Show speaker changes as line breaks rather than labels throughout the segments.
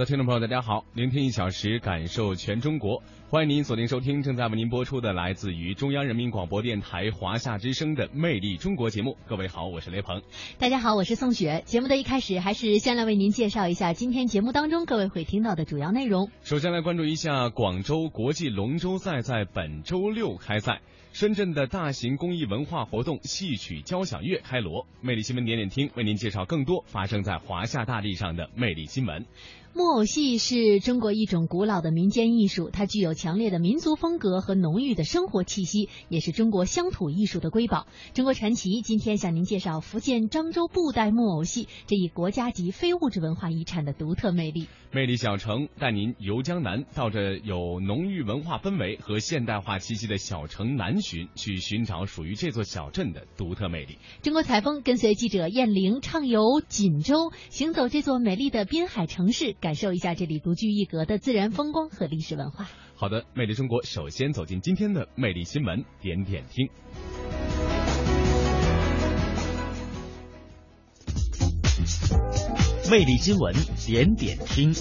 的，听众朋友，大家好，聆听一小时，感受全中国，欢迎您锁定收听正在为您播出的来自于中央人民广播电台华夏之声的《魅力中国》节目。各位好，我是雷鹏。
大家好，我是宋雪。节目的一开始，还是先来为您介绍一下今天节目当中各位会听到的主要内容。
首先来关注一下广州国际龙舟赛在本周六开赛，深圳的大型公益文化活动戏曲交响乐开锣。魅力新闻点点听为您介绍更多发生在华夏大地上的魅力新闻。
木偶戏是中国一种古老的民间艺术，它具有强烈的民族风格和浓郁的生活气息，也是中国乡土艺术的瑰宝。中国传奇今天向您介绍福建漳州布袋木偶戏这一国家级非物质文化遗产的独特魅力。
魅力小城带您游江南，到这有浓郁文化氛围和现代化气息的小城南浔，去寻找属于这座小镇的独特魅力。
中国采风跟随记者燕玲畅游锦州，行走这座美丽的滨海城市。感受一下这里独具一格的自然风光和历史文化。
好的，魅力中国首先走进今天的魅力新闻点点听。
魅力新闻点点听。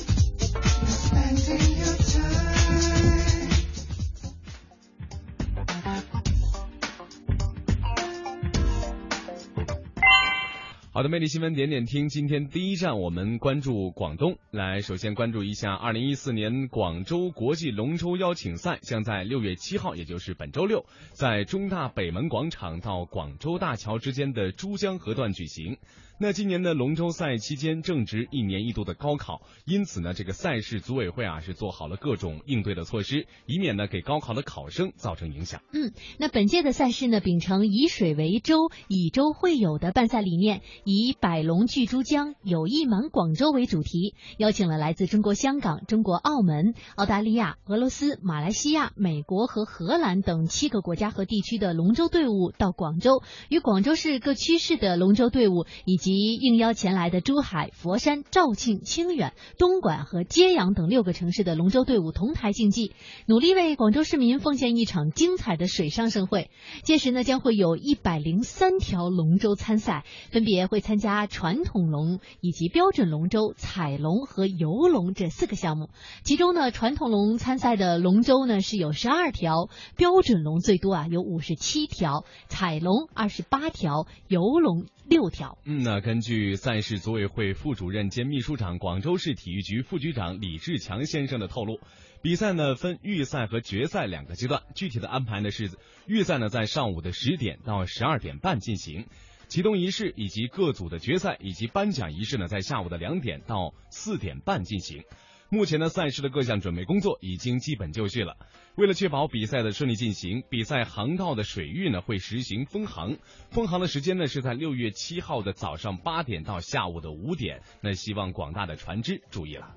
好的，魅力新闻点点听，今天第一站我们关注广东。来，首先关注一下二零一四年广州国际龙舟邀请赛将在六月七号，也就是本周六，在中大北门广场到广州大桥之间的珠江河段举行。那今年的龙舟赛期间正值一年一度的高考，因此呢，这个赛事组委会啊是做好了各种应对的措施，以免呢给高考的考生造成影响。
嗯，那本届的赛事呢，秉承以水为舟、以舟会友的办赛理念，以百龙聚珠江、友谊满广州为主题，邀请了来自中国香港、中国澳门、澳大利亚、俄罗斯、马来西亚、美国和荷兰等七个国家和地区的龙舟队伍到广州，与广州市各区市的龙舟队伍以及及应邀前来的珠海、佛山、肇庆、清远、东莞和揭阳等六个城市的龙舟队伍同台竞技，努力为广州市民奉献一场精彩的水上盛会。届时呢，将会有一百零三条龙舟参赛，分别会参加传统龙以及标准龙舟、彩龙和游龙这四个项目。其中呢，传统龙参赛的龙舟呢是有十二条，标准龙最多啊有五十七条，彩龙二十八条，游龙六条。
嗯，那。根据赛事组委会副主任兼秘书长、广州市体育局副局长李志强先生的透露，比赛呢分预赛和决赛两个阶段，具体的安排呢是预赛呢在上午的十点到十二点半进行，启动仪式以及各组的决赛以及颁奖仪式呢在下午的两点到四点半进行。目前呢，赛事的各项准备工作已经基本就绪了。为了确保比赛的顺利进行，比赛航道的水域呢会实行封航，封航的时间呢是在六月七号的早上八点到下午的五点。那希望广大的船只注意了。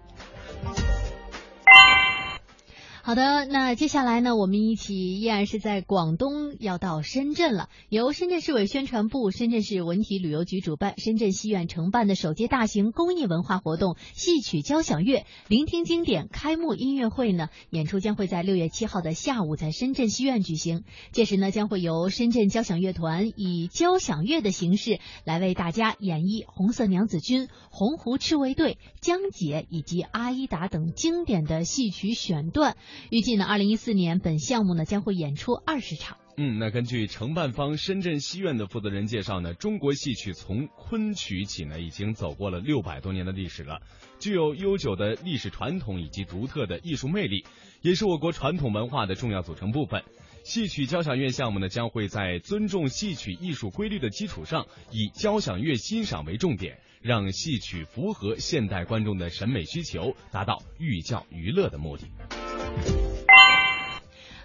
好的，那接下来呢，我们一起依然是在广东，要到深圳了。由深圳市委宣传部、深圳市文体旅游局主办，深圳戏院承办的首届大型公益文化活动——戏曲交响乐聆听经典开幕音乐会呢，演出将会在六月七号的下午在深圳戏院举行。届时呢，将会由深圳交响乐团以交响乐的形式来为大家演绎《红色娘子军》《红湖赤卫队》《江姐》以及《阿依达》等经典的戏曲选段。预计呢，二零一四年本项目呢将会演出二十场。
嗯，那根据承办方深圳戏院的负责人介绍呢，中国戏曲从昆曲起呢已经走过了六百多年的历史了，具有悠久的历史传统以及独特的艺术魅力，也是我国传统文化的重要组成部分。戏曲交响乐项目呢将会在尊重戏曲艺术规律的基础上，以交响乐欣赏为重点，让戏曲符合现代观众的审美需求，达到寓教于乐的目的。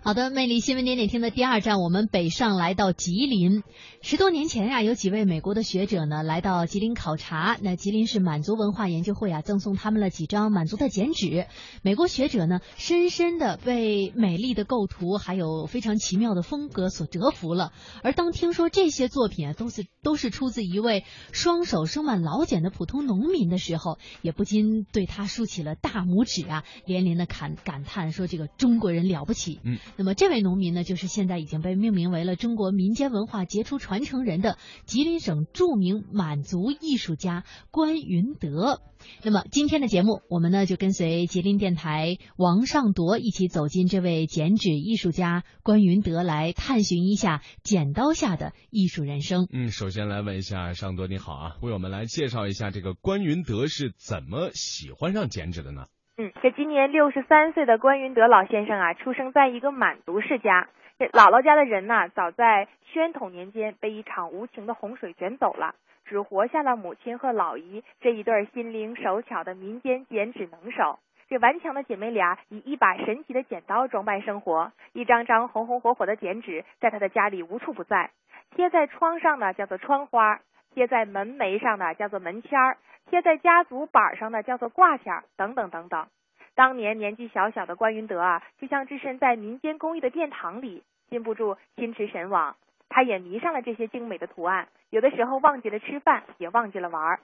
好的，魅力新闻点点听的第二站，我们北上来到吉林。十多年前呀，有几位美国的学者呢来到吉林考察。那吉林市满族文化研究会啊，赠送他们了几张满族的剪纸。美国学者呢，深深的被美丽的构图还有非常奇妙的风格所折服了。而当听说这些作品啊，都是都是出自一位双手生满老茧的普通农民的时候，也不禁对他竖起了大拇指啊，连连的感感叹说：“这个中国人了不起。”
嗯。
那么这位农民呢，就是现在已经被命名为了中国民间文化杰出传承人的吉林省著名满族艺术家关云德。那么今天的节目，我们呢就跟随吉林电台王尚铎一起走进这位剪纸艺术家关云德，来探寻一下剪刀下的艺术人生。
嗯，首先来问一下尚铎，你好啊，为我们来介绍一下这个关云德是怎么喜欢上剪纸的呢？
嗯，这今年六十三岁的关云德老先生啊，出生在一个满族世家。这姥姥家的人呢，早在宣统年间被一场无情的洪水卷走了，只活下了母亲和老姨这一对心灵手巧的民间剪纸能手。这顽强的姐妹俩以一把神奇的剪刀装扮生活，一张张红红火火的剪纸在他的家里无处不在，贴在窗上呢叫做窗花，贴在门楣上的叫做门签儿。贴在家族板上的叫做挂签儿，等等等等。当年年纪小小的关云德啊，就像置身在民间工艺的殿堂里，禁不住心驰神往。他也迷上了这些精美的图案，有的时候忘记了吃饭，也忘记了玩儿。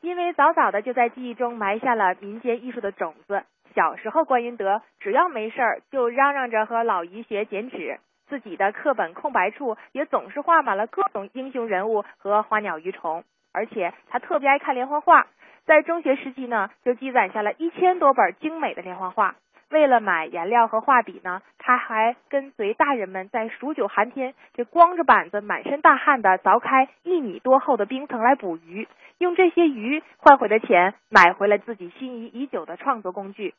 因为早早的就在记忆中埋下了民间艺术的种子。小时候，关云德只要没事儿，就嚷嚷着和老姨学剪纸，自己的课本空白处也总是画满了各种英雄人物和花鸟鱼虫。而且他特别爱看连环画，在中学时期呢，就积攒下了一千多本精美的连环画。为了买颜料和画笔呢，他还跟随大人们在数九寒天，这光着板子、满身大汗的凿开一米多厚的冰层来捕鱼，用这些鱼换回的钱，买回了自己心仪已久的创作工具。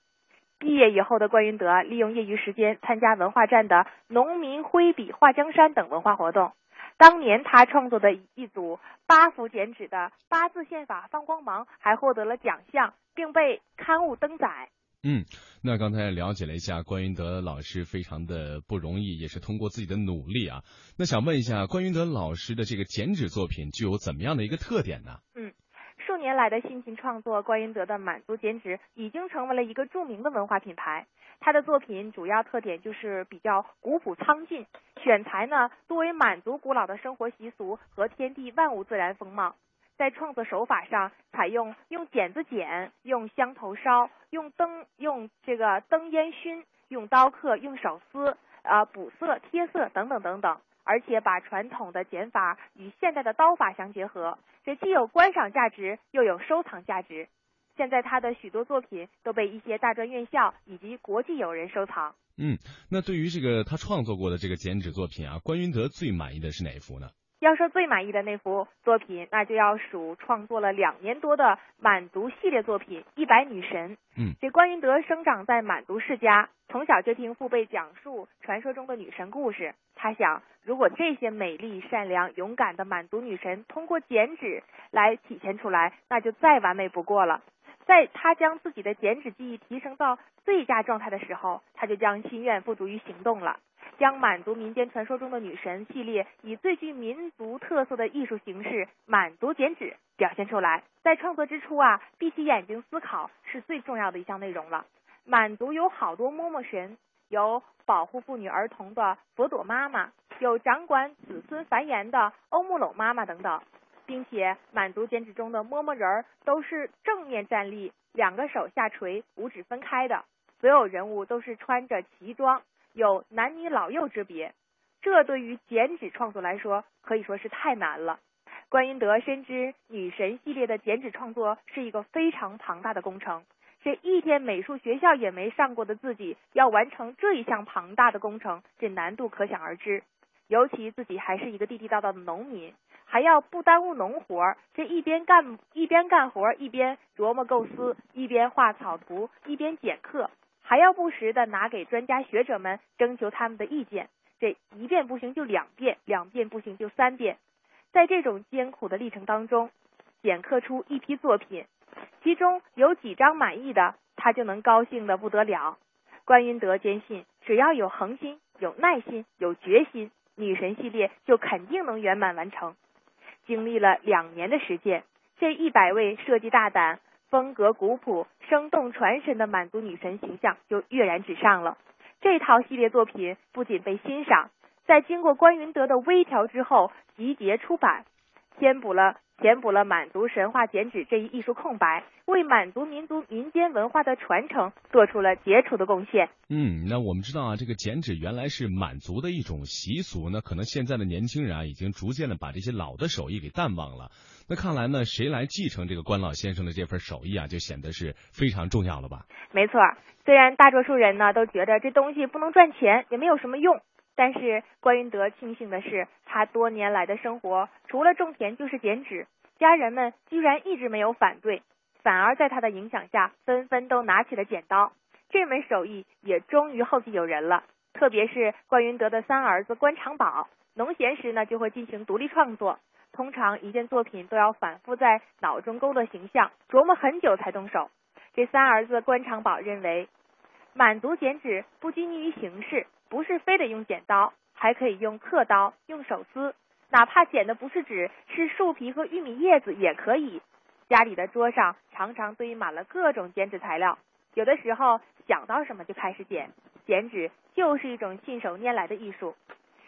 毕业以后的关云德，利用业余时间参加文化站的“农民挥笔画江山”等文化活动。当年他创作的一组八幅剪纸的八字宪法放光芒，还获得了奖项，并被刊物登载。
嗯，那刚才了解了一下关云德老师非常的不容易，也是通过自己的努力啊。那想问一下关云德老师的这个剪纸作品具有怎么样的一个特点呢？
嗯。数年来的辛勤创作，关云德的满族剪纸已经成为了一个著名的文化品牌。他的作品主要特点就是比较古朴苍劲，选材呢多为满族古老的生活习俗和天地万物自然风貌。在创作手法上，采用用剪子剪、用香头烧、用灯用这个灯烟熏、用刀刻、用手撕、呃补色、贴色等等等等。而且把传统的剪法与现代的刀法相结合，这既有观赏价值，又有收藏价值。现在他的许多作品都被一些大专院校以及国际友人收藏。
嗯，那对于这个他创作过的这个剪纸作品啊，关云德最满意的是哪一幅呢？
要说最满意的那幅作品，那就要数创作了两年多的满族系列作品《一百女神》。
嗯，
这关云德生长在满族世家，从小就听父辈讲述传说中的女神故事。他想，如果这些美丽、善良、勇敢的满族女神通过剪纸来体现出来，那就再完美不过了。在他将自己的剪纸技艺提升到最佳状态的时候，他就将心愿付诸于行动了。将满族民间传说中的女神系列以最具民族特色的艺术形式满族剪纸表现出来。在创作之初啊，闭起眼睛思考是最重要的一项内容了。满族有好多嬷嬷神，有保护妇女儿童的佛朵妈妈，有掌管子孙繁衍的欧木垄妈妈等等，并且满族剪纸中的摸摸人儿都是正面站立，两个手下垂，五指分开的。所有人物都是穿着旗装。有男女老幼之别，这对于剪纸创作来说可以说是太难了。关云德深知女神系列的剪纸创作是一个非常庞大的工程，这一天美术学校也没上过的自己，要完成这一项庞大的工程，这难度可想而知。尤其自己还是一个地地道道的农民，还要不耽误农活，这一边干一边干活，一边琢磨构思，一边画草图，一边剪刻。还要不时的拿给专家学者们征求他们的意见，这一遍不行就两遍，两遍不行就三遍。在这种艰苦的历程当中，剪刻出一批作品，其中有几张满意的，他就能高兴的不得了。关云德坚信，只要有恒心，有耐心、有决心，女神系列就肯定能圆满完成。经历了两年的实践，这一百位设计大胆、风格古朴、生动传神的满族女神形象就跃然纸上了。这套系列作品不仅被欣赏，在经过关云德的微调之后，集结出版，填补了。填补了满族神话剪纸这一艺术空白，为满族民族民间文化的传承做出了杰出的贡献。
嗯，那我们知道啊，这个剪纸原来是满族的一种习俗，那可能现在的年轻人啊，已经逐渐的把这些老的手艺给淡忘了。那看来呢，谁来继承这个关老先生的这份手艺啊，就显得是非常重要了吧？
没错，虽然大多数人呢都觉得这东西不能赚钱，也没有什么用。但是关云德庆幸的是，他多年来的生活除了种田就是剪纸，家人们居然一直没有反对，反而在他的影响下，纷纷都拿起了剪刀。这门手艺也终于后继有人了。特别是关云德的三儿子关长宝，农闲时呢就会进行独立创作，通常一件作品都要反复在脑中勾勒形象，琢磨很久才动手。这三儿子关长宝认为，满足剪纸不拘泥于形式。不是非得用剪刀，还可以用刻刀、用手撕，哪怕剪的不是纸，是树皮和玉米叶子也可以。家里的桌上常常堆满了各种剪纸材料，有的时候想到什么就开始剪。剪纸就是一种信手拈来的艺术。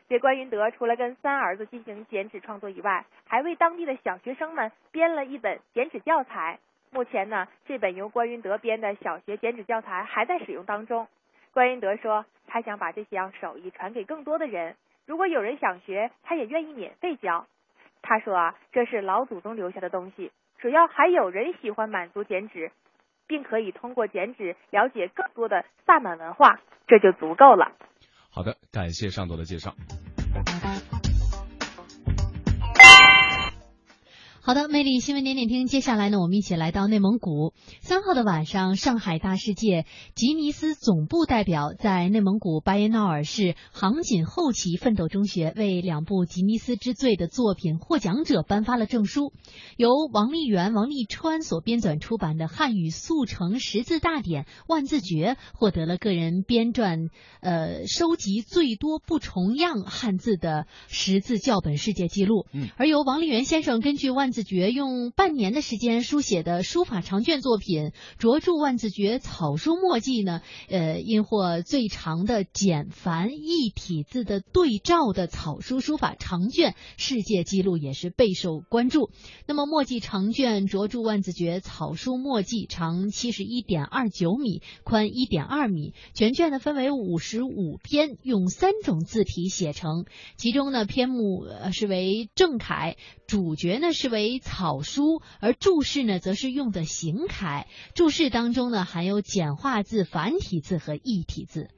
这关云德除了跟三儿子进行剪纸创作以外，还为当地的小学生们编了一本剪纸教材。目前呢，这本由关云德编的小学剪纸教材还在使用当中。关云德说，他想把这项手艺传给更多的人。如果有人想学，他也愿意免费教。他说啊，这是老祖宗留下的东西，只要还有人喜欢满足剪纸，并可以通过剪纸了解更多的萨满文化，这就足够了。
好的，感谢上头的介绍。
好的，魅力新闻点点听，接下来呢，我们一起来到内蒙古。三号的晚上，上海大世界吉尼斯总部代表在内蒙古巴彦淖尔市杭锦后旗奋斗中学为两部吉尼斯之最的作品获奖者颁发了证书。由王立元、王立川所编纂出版的汉语速成识字大典万字诀获得了个人编撰呃收集最多不重样汉字的识字教本世界纪录。
嗯，
而由王立元先生根据万字诀用半年的时间书写的书法长卷作品《卓著万字诀草书墨迹》呢，呃，因获最长的简繁一体字的对照的草书书法长卷世界纪录也是备受关注。那么墨迹长卷《卓著万字诀草书墨迹》长七十一点二九米，宽一点二米，全卷呢分为五十五篇，用三种字体写成，其中呢篇目是为正楷，主角呢是为。为草书，而注释呢，则是用的行楷。注释当中呢，含有简化字、繁体字和异体字。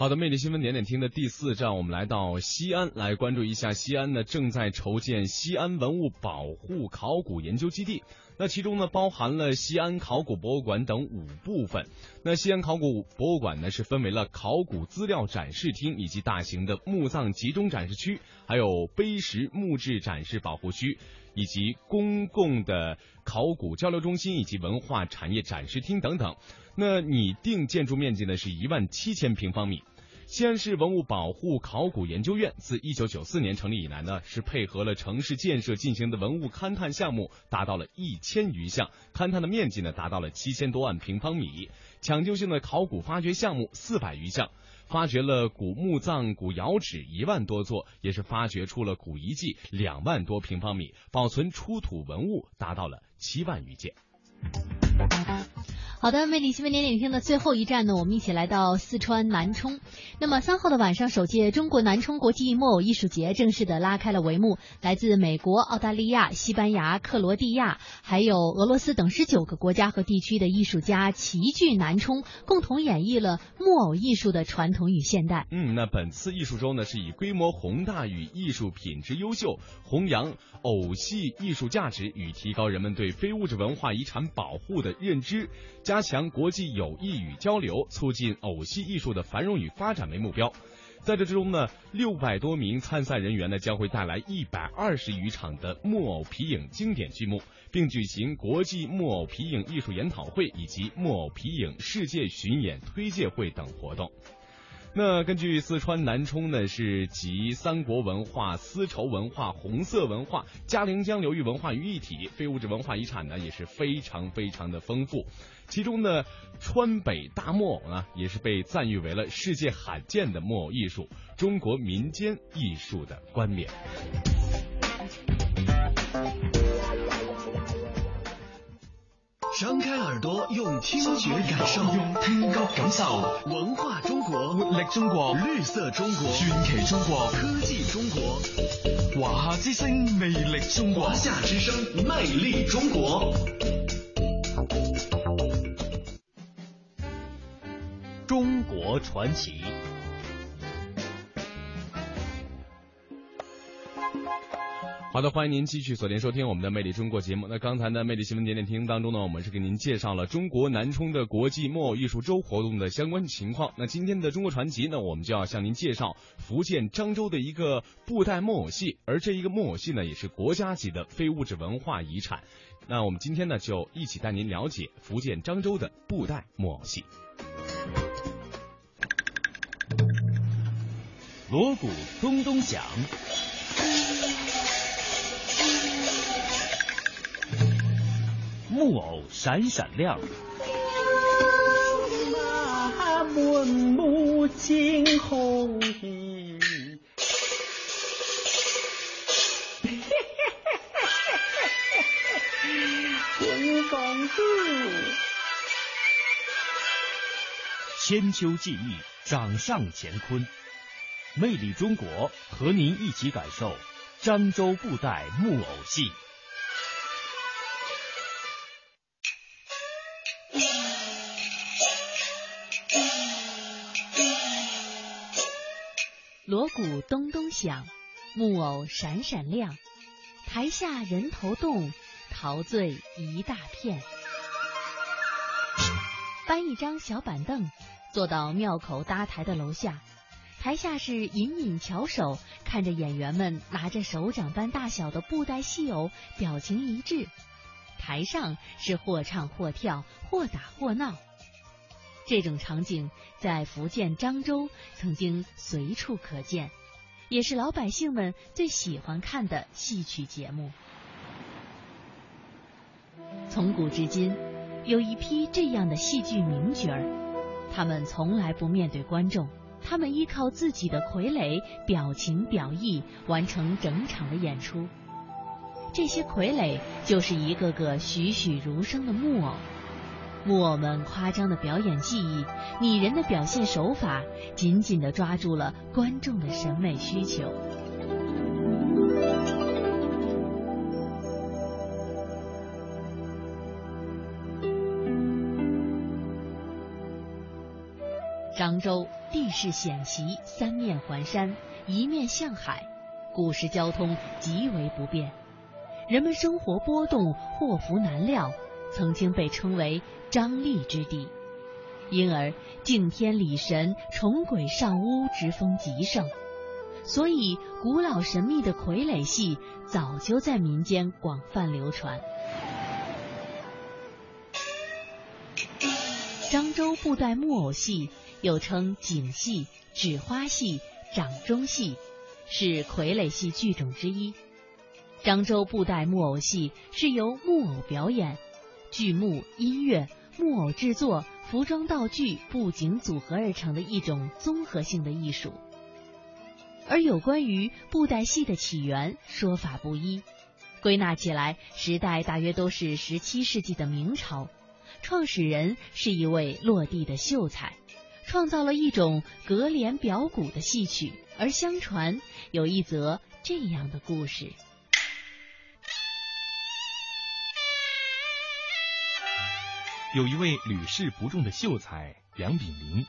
好的，魅力新闻点点听的第四站，我们来到西安，来关注一下西安呢正在筹建西安文物保护考古研究基地。那其中呢，包含了西安考古博物馆等五部分。那西安考古博物馆呢，是分为了考古资料展示厅以及大型的墓葬集中展示区，还有碑石木质展示保护区，以及公共的考古交流中心以及文化产业展示厅等等。那拟定建筑面积呢，是一万七千平方米。西安市文物保护考古研究院自一九九四年成立以来呢，是配合了城市建设进行的文物勘探项目达到了一千余项，勘探的面积呢达到了七千多万平方米，抢救性的考古发掘项目四百余项，发掘了古墓葬、古窑址一万多座，也是发掘出了古遗迹两万多平方米，保存出土文物达到了七万余件。
好的，魅力新闻点点听的最后一站呢，我们一起来到四川南充。那么三号的晚上，首届中国南充国际木偶艺术节正式的拉开了帷幕。来自美国、澳大利亚、西班牙、克罗地亚，还有俄罗斯等十九个国家和地区的艺术家齐聚南充，共同演绎了木偶艺术的传统与现代。
嗯，那本次艺术周呢，是以规模宏大与艺术品质优秀，弘扬偶戏艺术价值与提高人们对非物质文化遗产保护的认知。加强国际友谊与交流，促进偶戏艺术的繁荣与发展为目标。在这之中呢，六百多名参赛人员呢将会带来一百二十余场的木偶皮影经典剧目，并举行国际木偶皮影艺术研讨会以及木偶皮影世界巡演推介会等活动。那根据四川南充呢，是集三国文化、丝绸文化、红色文化、嘉陵江流域文化于一体，非物质文化遗产呢也是非常非常的丰富。其中呢，川北大木偶呢也是被赞誉为了世界罕见的木偶艺术，中国民间艺术的冠冕。
张开耳朵，用听觉感受，用听觉感受文化中国，
活力中国，
绿色中国，
传奇中国，
科技中国。
华夏之声，魅力中国。
华夏之声，魅力中国。中国传奇。
好的，欢迎您继续锁定收听我们的《魅力中国》节目。那刚才的《魅力新闻点点听》当中呢，我们是给您介绍了中国南充的国际木偶艺术周活动的相关情况。那今天的中国传奇呢，我们就要向您介绍福建漳州的一个布袋木偶戏，而这一个木偶戏呢，也是国家级的非物质文化遗产。那我们今天呢，就一起带您了解福建漳州的布袋木偶戏。
锣鼓咚咚响。木偶闪闪亮，
啊满目惊鸿语，春公子，
千秋记忆掌上乾坤，魅力中国和您一起感受漳州布袋木偶戏。
锣鼓咚咚响，木偶闪闪亮，台下人头动，陶醉一大片。搬一张小板凳，坐到庙口搭台的楼下，台下是隐隐翘首，看着演员们拿着手掌般大小的布袋戏偶，表情一致；台上是或唱或跳，或打或闹。这种场景在福建漳州曾经随处可见，也是老百姓们最喜欢看的戏曲节目。从古至今，有一批这样的戏剧名角儿，他们从来不面对观众，他们依靠自己的傀儡表情表意完成整场的演出。这些傀儡就是一个个栩栩如生的木偶。木偶们夸张的表演技艺、拟人的表现手法，紧紧地抓住了观众的审美需求。漳州地势险奇，三面环山，一面向海，古时交通极为不便，人们生活波动，祸福难料。曾经被称为张力之地，因而敬天礼神、崇鬼上巫之风极盛，所以古老神秘的傀儡戏早就在民间广泛流传。漳州布袋木偶戏又称景戏、纸花戏、掌中戏，是傀儡戏剧种之一。漳州布袋木偶戏是由木偶表演。剧目、音乐、木偶制作、服装道具、布景组合而成的一种综合性的艺术。而有关于布袋戏的起源，说法不一，归纳起来，时代大约都是十七世纪的明朝，创始人是一位落地的秀才，创造了一种隔帘表鼓的戏曲。而相传有一则这样的故事。
有一位屡试不中的秀才梁炳林，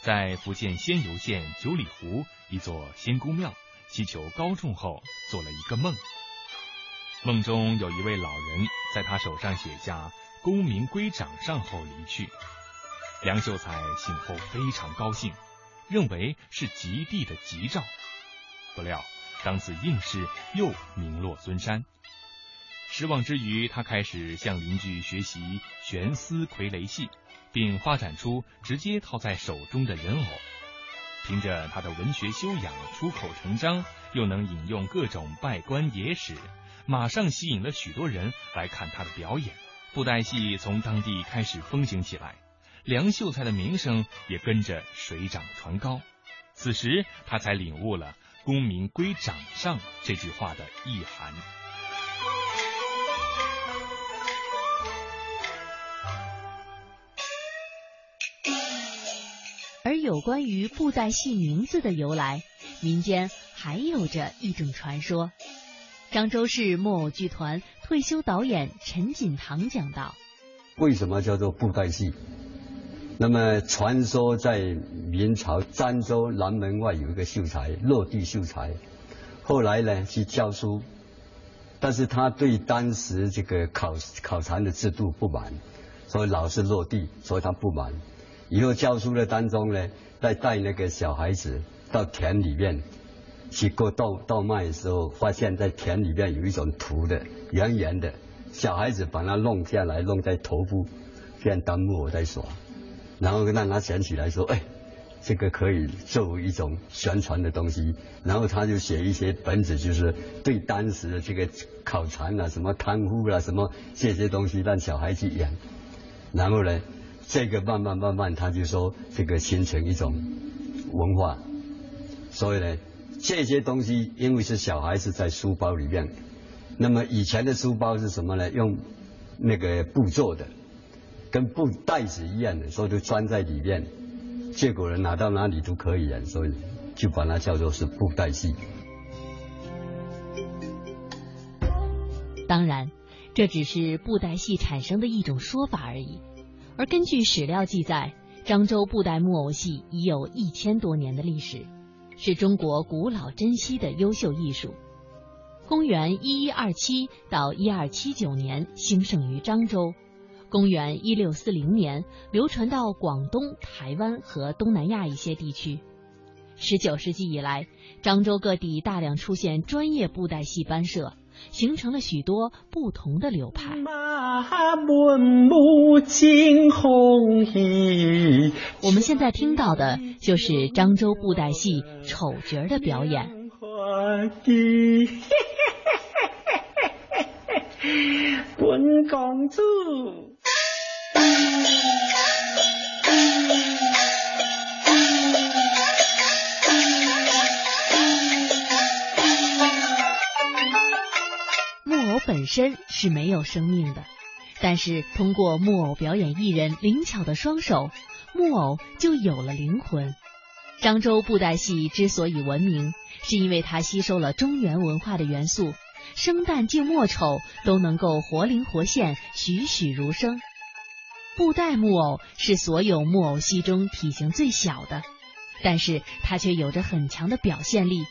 在福建仙游县九里湖一座仙姑庙祈求高中后，做了一个梦。梦中有一位老人在他手上写下“功名归掌上”后离去。梁秀才醒后非常高兴，认为是吉地的吉兆。不料当次应试又名落孙山。失望之余，他开始向邻居学习悬丝傀儡戏，并发展出直接套在手中的人偶。凭着他的文学修养，出口成章，又能引用各种拜官野史，马上吸引了许多人来看他的表演。布袋戏从当地开始风行起来，梁秀才的名声也跟着水涨船高。此时他才领悟了“功名归掌上”这句话的意涵。
而有关于布袋戏名字的由来，民间还有着一种传说。漳州市木偶剧团退休导演陈锦堂讲道：“
为什么叫做布袋戏？那么传说在明朝漳州南门外有一个秀才，落地秀才，后来呢去教书，但是他对当时这个考考察的制度不满，所以老是落地，所以他不满。”以后教书的当中呢，在带那个小孩子到田里面去过稻稻麦的时候，发现在田里面有一种土的圆圆的，小孩子把它弄下来，弄在头部，这样当木偶在耍，然后让他想起来说，哎，这个可以作为一种宣传的东西，然后他就写一些本子，就是对当时的这个考察啊、什么贪污啊、什么这些东西，让小孩去演，然后呢。这个慢慢慢慢，他就说这个形成一种文化，所以呢，这些东西因为是小孩子在书包里面，那么以前的书包是什么呢？用那个布做的，跟布袋子一样的，所以就装在里面，结果人拿到哪里都可以啊，所以就把它叫做是布袋戏。
当然，这只是布袋戏产生的一种说法而已。而根据史料记载，漳州布袋木偶戏已有一千多年的历史，是中国古老珍稀的优秀艺术。公元一一二七到一二七九年兴盛于漳州，公元一六四零年流传到广东、台湾和东南亚一些地区。十九世纪以来，漳州各地大量出现专业布袋戏班社。形成了许多不同的流派。我们现在听到的就是漳州布袋戏丑角的表演。
本公主。
木偶本身是没有生命的，但是通过木偶表演艺人灵巧的双手，木偶就有了灵魂。漳州布袋戏之所以闻名，是因为它吸收了中原文化的元素，生旦净末丑都能够活灵活现、栩栩如生。布袋木偶是所有木偶戏中体型最小的，但是它却有着很强的表现力。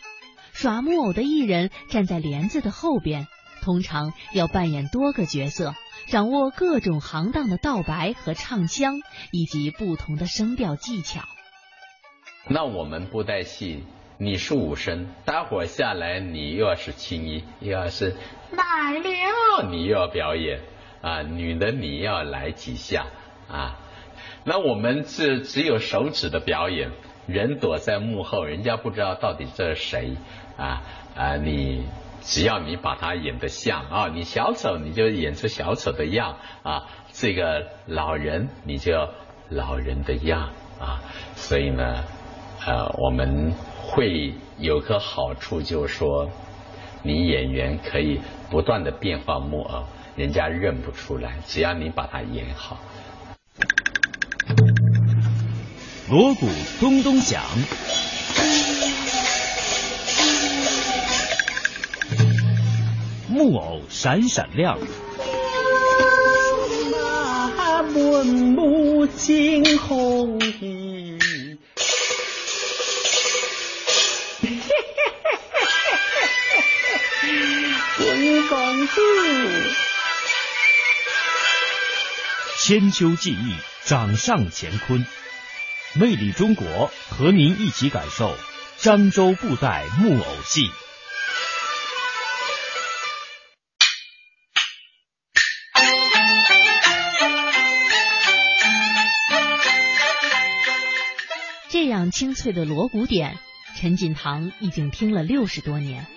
耍木偶的艺人站在帘子的后边。通常要扮演多个角色，掌握各种行当的道白和唱腔，以及不同的声调技巧。
那我们布袋戏，你是武生，待会儿下来你又要是青衣，又要是来了，你又要表演啊，女的你要来几下啊。那我们是只有手指的表演，人躲在幕后，人家不知道到底这是谁啊啊你。只要你把它演得像啊，你小丑你就演出小丑的样啊，这个老人你就老人的样啊，所以呢，呃，我们会有个好处，就是说，你演员可以不断的变化木偶，人家认不出来，只要你把它演好。
锣鼓咚咚响。木偶闪闪亮，
文武惊鸿意。本公主，
千秋记忆掌上乾坤。魅力中国和您一起感受漳州布袋木偶戏
这样清脆的
锣鼓点陈锦堂已经听了六十多年。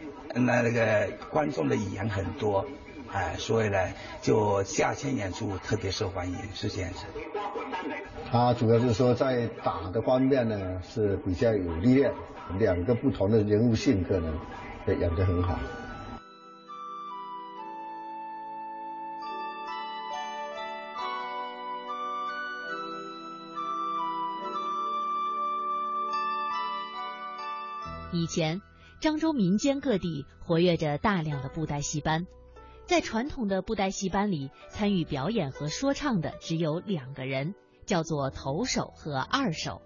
那那个观众的语言很多，哎，所以呢，就夏天演出特别受欢迎，是这样子。
他主要是说在打的方面呢是比较有历练。两个不同的人物性格呢，也演得很好。
以前，漳州民间各地活跃着大量的布袋戏班，在传统的布袋戏班里，参与表演和说唱的只有两个人，叫做头手和二手。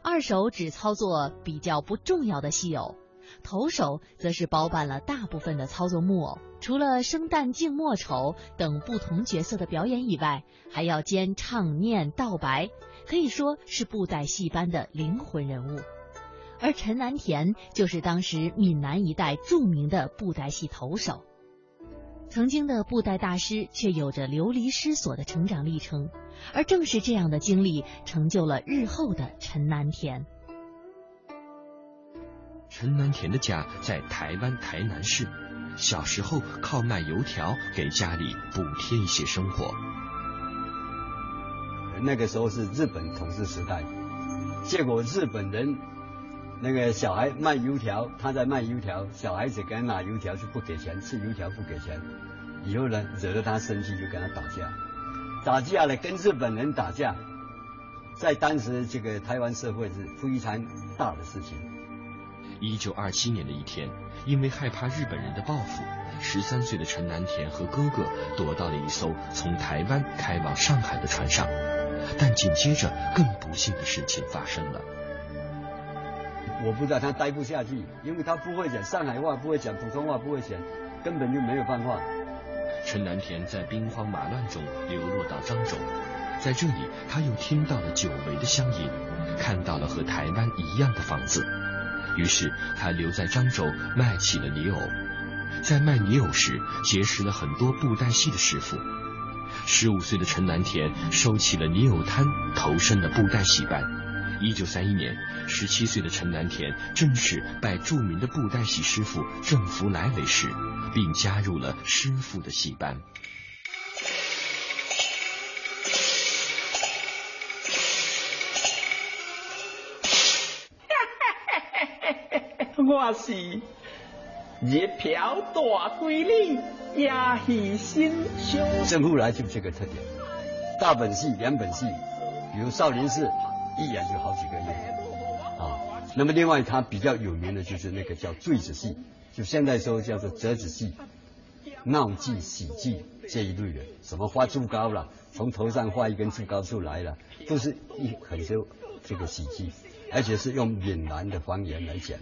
二手只操作比较不重要的戏偶，头手则是包办了大部分的操作木偶。除了生旦净末丑等不同角色的表演以外，还要兼唱念道白，可以说是布袋戏班的灵魂人物。而陈南田就是当时闽南一带著名的布袋戏投手。曾经的布袋大师，却有着流离失所的成长历程，而正是这样的经历，成就了日后的陈南田。
陈南田的家在台湾台南市，小时候靠卖油条给家里补贴一些生活。
那个时候是日本统治时代，结果日本人那个小孩卖油条，他在卖油条，小孩子给他拿油条就不给钱，吃油条不给钱。以后呢，惹得他生气，就跟他打架。打架了，跟日本人打架，在当时这个台湾社会是非常大的事情。
一九二七年的一天，因为害怕日本人的报复，十三岁的陈南田和哥哥躲到了一艘从台湾开往上海的船上。但紧接着，更不幸的事情发生了。
我不知道他待不下去，因为他不会讲上海话，不会讲普通话，不会讲，根本就没有办法。
陈南田在兵荒马乱中流落到漳州，在这里他又听到了久违的乡音，看到了和台湾一样的房子，于是他留在漳州卖起了泥偶。在卖泥偶时，结识了很多布袋戏的师傅。十五岁的陈南田收起了泥偶摊，投身了布袋戏班。一九三一年，十七岁的陈南田正式拜著名的布袋戏师傅郑福来为师。并加入了师傅的戏班。
我是一瓢大闺女，也是心胸。
郑福来就这个特点，大本戏、两本戏，比如少林寺，一演就好几个月啊。那么另外他比较有名的就是那个叫坠子戏。就现在说叫做折子戏、闹剧、喜剧这一类的，什么画竹篙了，从头上画一根竹篙出来了，都是一很多这个喜剧，而且是用闽南的方言来讲。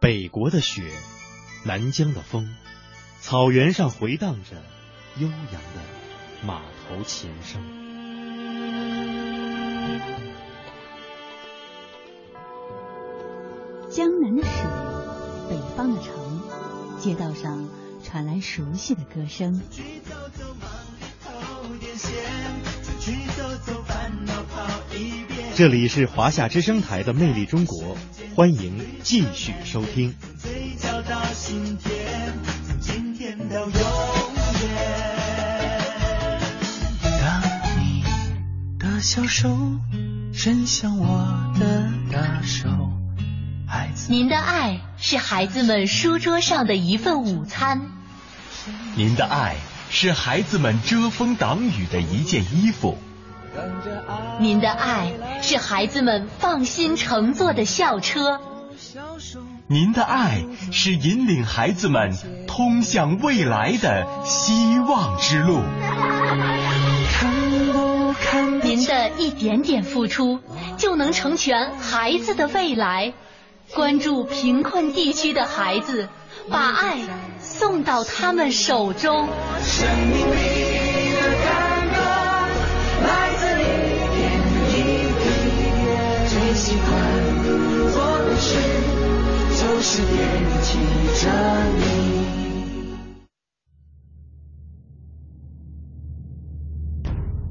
北国的雪，南疆的风，草原上回荡着悠扬的马头琴声。
江南的水，北方的城，街道上传来熟悉的歌声。
这里是华夏之声台的《魅力中国》，欢迎继续收听。
小手伸向我的大手。
您的爱是孩子们书桌上的一份午餐，
您的爱是孩子们遮风挡雨的一件衣服，
您的爱是孩子们放心乘坐的校车，
您的爱是引领孩子们通向未来的希望之路。
您的一点点付出，就能成全孩子的未来。关注贫困地区的孩子，把爱送到他们手中。
生命里的感动，来自一点一滴。最喜欢做的事，就是惦记着你。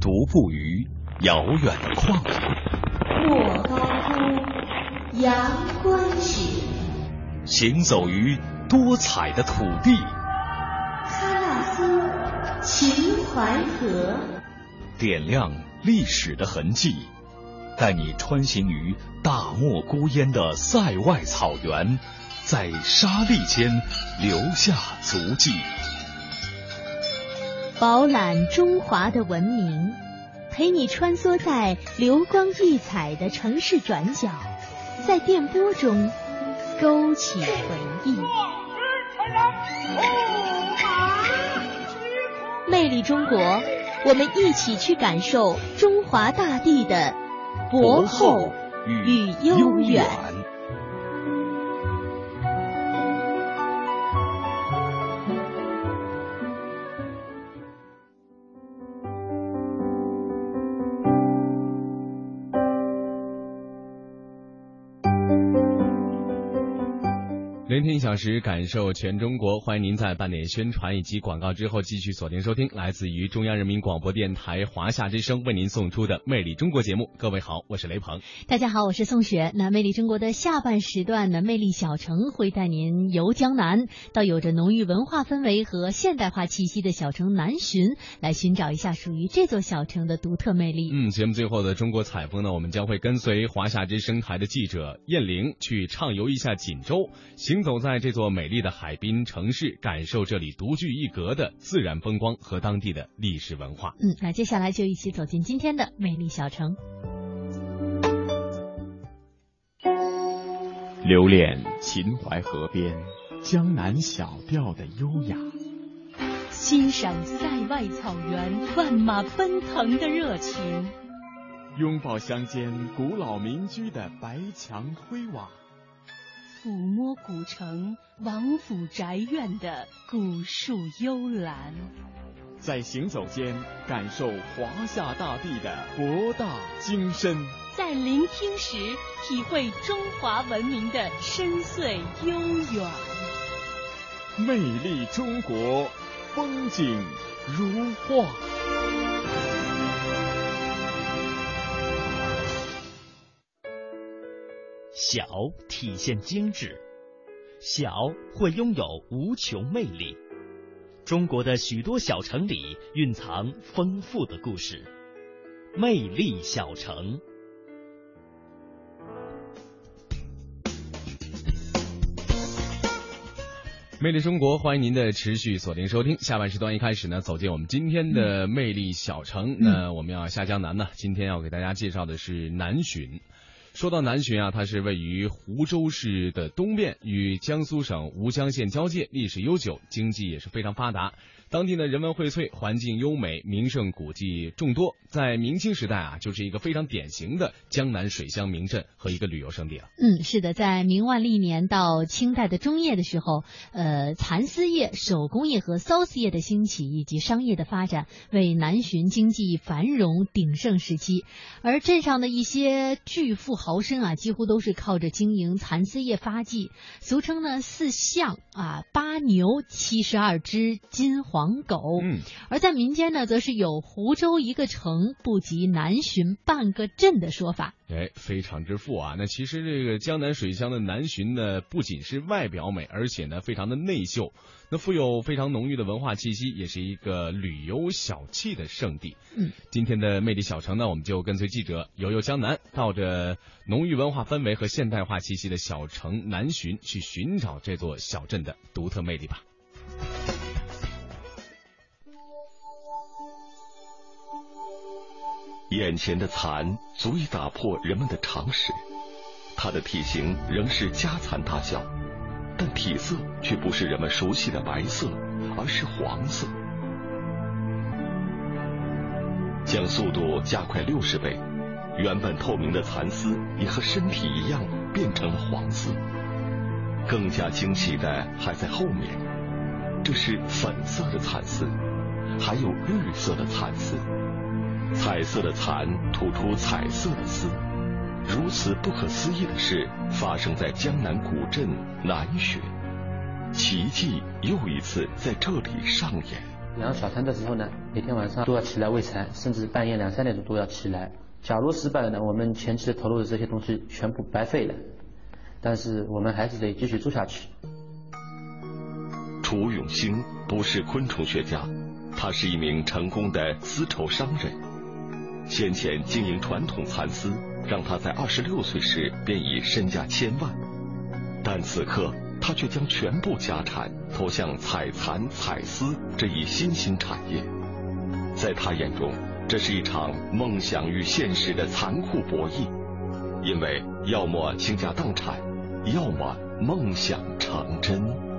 独步于遥远的旷野，
莫高窟阳关雪，
行走于多彩的土地，
喀纳斯秦淮河，
点亮历史的痕迹，带你穿行于大漠孤烟的塞外草原，在沙砾间留下足迹。
饱览中华的文明，陪你穿梭在流光溢彩的城市转角，在电波中勾起回忆。魅力中国，我们一起去感受中华大地的博厚与悠远。
小时，感受全中国。欢迎您在半点宣传以及广告之后，继续锁定收听来自于中央人民广播电台华夏之声为您送出的《魅力中国》节目。各位好，我是雷鹏。
大家好，我是宋雪。那《魅力中国》的下半时段呢，魅力小城会带您游江南，到有着浓郁文化氛围和现代化气息的小城南浔，来寻找一下属于这座小城的独特魅力。
嗯，节目最后的中国采风呢，我们将会跟随华夏之声台的记者燕玲去畅游一下锦州，行走在这座美丽的海滨城市，感受这里独具一格的自然风光和当地的历史文化。
嗯，那接下来就一起走进今天的美丽小城。
留恋秦淮河边江南小调的优雅，
欣赏塞外草原万马奔腾的热情，
拥抱乡间古老民居的白墙灰瓦，
抚摸古城王府宅院的古树幽兰，
在行走间感受华夏大地的博大精深。
在聆听时，体会中华文明的深邃悠远。
魅力中国，风景如画。
小体现精致，小会拥有无穷魅力。中国的许多小城里蕴藏丰富的故事，魅力小城。
魅力中国，欢迎您的持续锁定收听。下半时段一开始呢，走进我们今天的魅力小城。那我们要下江南呢，今天要给大家介绍的是南浔。说到南浔啊，它是位于湖州市的东面，与江苏省吴江县交界，历史悠久，经济也是非常发达。当地呢人文荟萃，环境优美，名胜古迹众多。在明清时代啊，就是一个非常典型的江南水乡名镇和一个旅游胜地了。
嗯，是的，在明万历年到清代的中叶的时候，呃，蚕丝业、手工业和缫丝业的兴起以及商业的发展，为南浔经济繁荣鼎盛时期。而镇上的一些巨富豪绅啊，几乎都是靠着经营蚕丝业发迹，俗称呢四象啊，八牛七十二只金黄。黄狗，
嗯，
而在民间呢，则是有湖州一个城不及南浔半个镇的说法。
哎，非常之富啊！那其实这个江南水乡的南浔呢，不仅是外表美，而且呢，非常的内秀，那富有非常浓郁的文化气息，也是一个旅游小憩的圣地。
嗯，
今天的魅力小城呢，我们就跟随记者游游江南，到着浓郁文化氛围和现代化气息的小城南浔，去寻找这座小镇的独特魅力吧。
眼前的蚕足以打破人们的常识，它的体型仍是家蚕大小，但体色却不是人们熟悉的白色，而是黄色。
将速度加快六十倍，原本透明的蚕丝也和身体一样变成了黄色。更加惊奇的还在后面，这是粉色的蚕丝，还有绿色的蚕丝，彩色的蚕吐出彩色的丝。如此不可思议的事发生在江南古镇南浔，奇迹又一次在这里上演。
养小蚕的时候呢，每天晚上都要起来喂蚕，甚至半夜两三点钟都要起来。假如失败了呢，我们前期的投入的这些东西全部白费了。但是我们还是得继续做下去。
楚永兴不是昆虫学家，他是一名成功的丝绸商人。先前经营传统蚕丝，让他在二十六岁时便已身价千万。但此刻他却将全部家产投向采蚕采丝这一新兴产业。在他眼中，这是一场梦想与现实的残酷博弈，因为要么倾家荡产。要么梦想成真。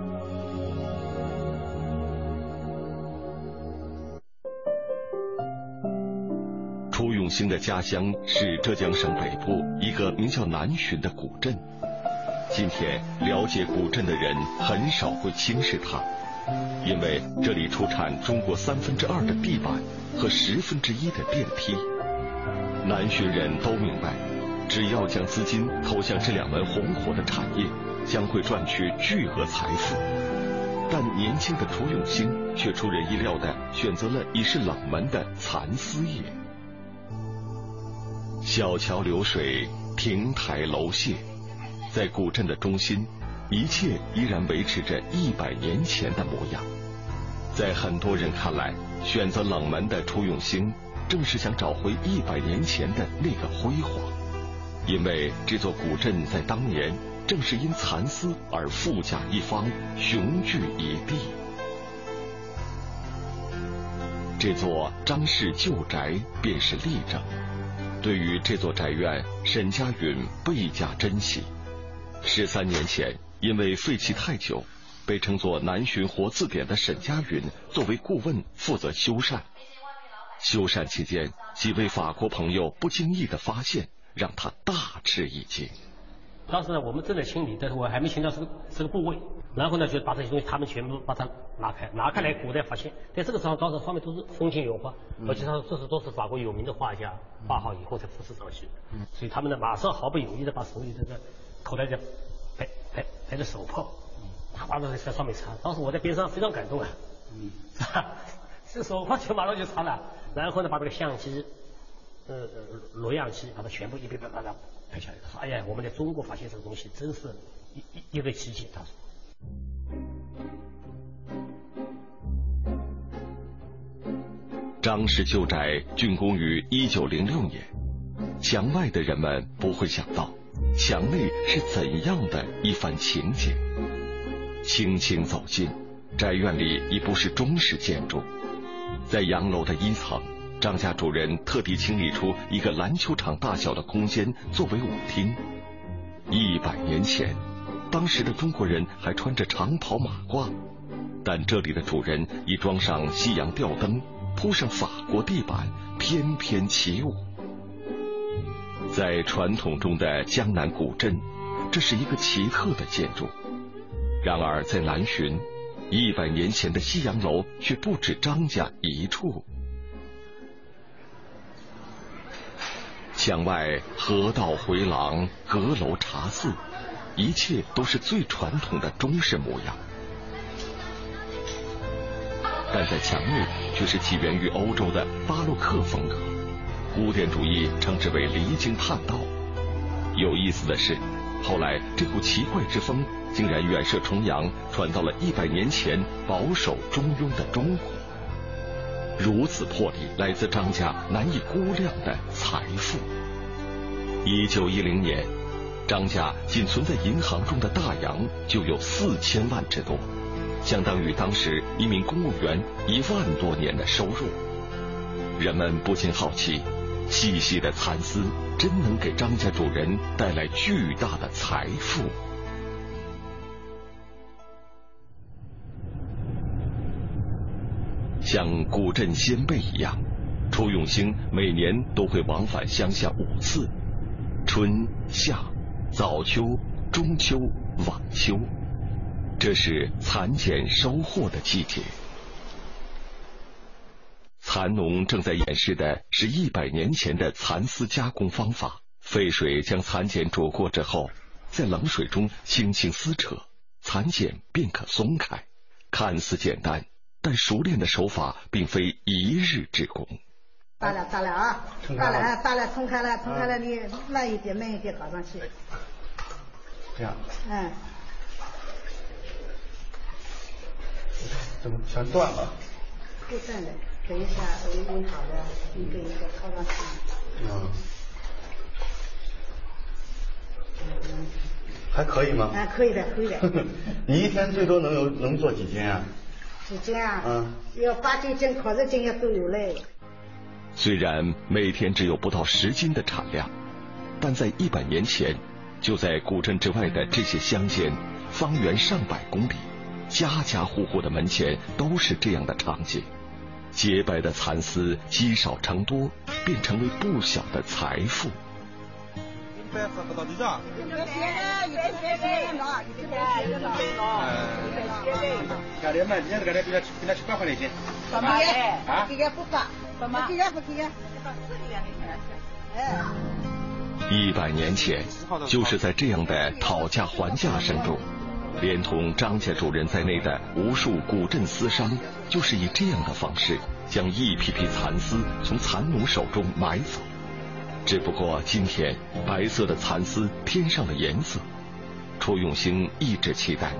永兴的家乡是浙江省北部一个名叫南浔的古镇。今天了解古镇的人很少会轻视它，因为这里出产中国三分之二的地板和十分之一的电梯。南浔人都明白。只要将资金投向这两门红火的产业，将会赚取巨额财富。但年轻的楚永兴却出人意料的选择了已是冷门的蚕丝业。小桥流水，亭台楼榭，在古镇的中心，一切依然维持着一百年前的模样。在很多人看来，选择冷门的楚永兴，正是想找回一百年前的那个辉煌。因为这座古镇在当年正是因蚕丝而富甲一方、雄踞一地。这座张氏旧宅便是例证。对于这座宅院，沈家云倍加珍惜。十三年前，因为废弃太久，被称作“南浔活字典”的沈家云作为顾问负责修缮。修缮期间，几位法国朋友不经意的发现。让他大吃一惊。
当时呢，我们正在清理，但是我还没清到这个这个部位。然后呢，就把这些东西，他们全部把它拿开，拿开来，古代发现，在这个时候，当时上面都是风景油画，而且他说这是都是法国有名的画家画好以后才复制上去的。所以他们呢，马上毫不犹豫的把手里这个口袋里拍拍拍着手炮，啪啪的在上面擦。当时我在边上非常感动啊，是吧？这手炮就马上就擦了，然后呢，把这个相机。呃呃，录像机把它全部一遍遍把它拍下来。哎呀，我们在中国发现这个东西，真是一一一个奇迹。他说，
张氏旧宅竣工于一九零六年，墙外的人们不会想到，墙内是怎样的一番情景。轻轻走进，宅院里已不是中式建筑，在洋楼的一层。张家主人特地清理出一个篮球场大小的空间作为舞厅。一百年前，当时的中国人还穿着长袍马褂，但这里的主人已装上西洋吊灯，铺上法国地板，翩翩起舞。在传统中的江南古镇，这是一个奇特的建筑。然而，在南浔，一百年前的西洋楼却不止张家一处。墙外河道回廊、阁楼茶肆，一切都是最传统的中式模样。但在墙内却是起源于欧洲的巴洛克风格，古典主义称之为离经叛道。有意思的是，后来这股奇怪之风竟然远涉重洋，传到了一百年前保守中庸的中国。如此魄力，来自张家难以估量的财富。一九一零年，张家仅存在银行中的大洋就有四千万之多，相当于当时一名公务员一万多年的收入。人们不禁好奇，细细的蚕丝真能给张家主人带来巨大的财富？像古镇先辈一样，楚永兴每年都会往返乡下五次，春夏、早秋、中秋、晚秋，这是蚕茧收获的季节。蚕农正在演示的是一百年前的蚕丝加工方法。沸水将蚕茧煮过之后，在冷水中轻轻撕扯，蚕茧便可松开。看似简单，但熟练的手法并非一日之功。
大了，大了啊！大了，大了，冲开了，冲开了，你慢一点，慢一点搞上去。
这样。
嗯。
怎么全断了？
不断的，等一下煨煨好的，一个一个套上去。
嗯。还可以吗？
啊，可以的，可以的。
你一天最多能有能做几斤啊？
几斤啊？
嗯。
要八九斤、烤肉斤也都有嘞。
虽然每天只有不到十斤的产量，但在一百年前，就在古镇之外的这些乡间，方圆上百公里，家家户户的门前都是这样的场景。洁白的蚕丝积少成多，便成为不小的财富。
不到地上。
有的别的，有的别的喏，有的别的喏。
干点慢点，干点比他比他七八块一斤。
什么？啊？这个不发，什么？这个不这个。
哎。一百年前，就是在这样的讨价还价声中，连同张家主人在内的无数古镇丝商，就是以这样的方式，将一批批蚕丝从蚕农手中买走。只不过今天白色的蚕丝添上了颜色，楚永兴一直期待，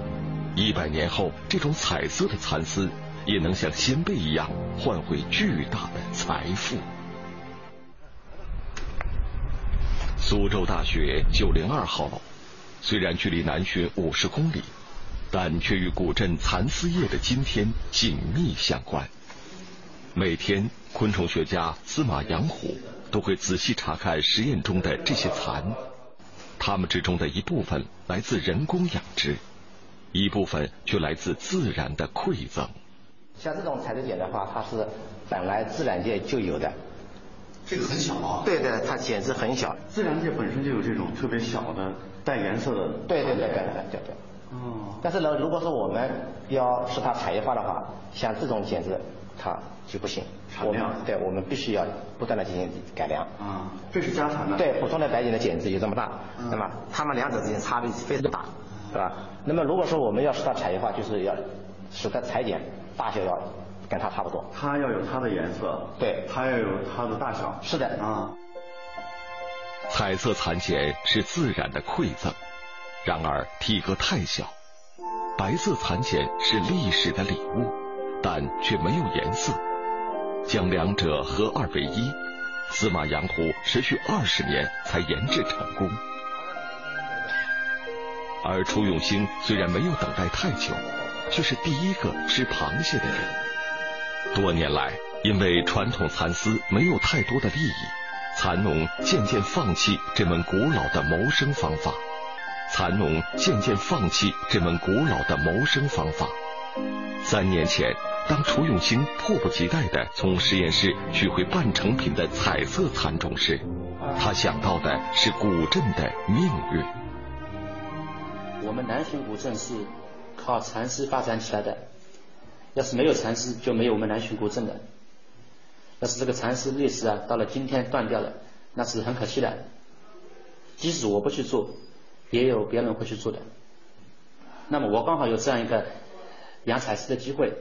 一百年后这种彩色的蚕丝也能像先辈一样换回巨大的财富。苏州大学九零二号楼，虽然距离南浔五十公里，但却与古镇蚕丝业的今天紧密相关。每天，昆虫学家司马杨虎。都会仔细查看实验中的这些蚕，它们之中的一部分来自人工养殖，一部分却来自自然的馈赠。
像这种彩色茧的话，它是本来自然界就有的。
这个很小啊。
对对，它茧子很小。
自然界本身就有这种特别小的带颜色的。
对对对对对对对。哦。但是呢，如果说我们要使它产业化的话，像这种茧子，它就不行。
产量。
对，我们必须要不断的进行改良。
啊，这是家产的。
对，普通的白茧的茧子有这么大，那么它们两者之间差别非常大，是吧？那么如果说我们要使它产业化，就是要使它裁剪大小要跟它差不多。
它要有它的颜色。
对。
它要有它的大小。
是的。
啊。
彩色蚕茧是自然的馈赠，然而体格太小；白色蚕茧是历史的礼物，但却没有颜色。将两者合二为一，司马养虎持续二十年才研制成功。而楚永兴虽然没有等待太久，却是第一个吃螃蟹的人。多年来，因为传统蚕丝没有太多的利益，蚕农渐渐放弃这门古老的谋生方法。蚕农渐渐放弃这门古老的谋生方法。三年前。当楚永新迫不及待地从实验室取回半成品的彩色蚕种时，他想到的是古镇的命运。
我们南浔古镇是靠蚕丝发展起来的，要是没有蚕丝，就没有我们南浔古镇的。要是这个蚕丝历史啊，到了今天断掉了，那是很可惜的。即使我不去做，也有别人会去做的。那么我刚好有这样一个养彩丝的机会。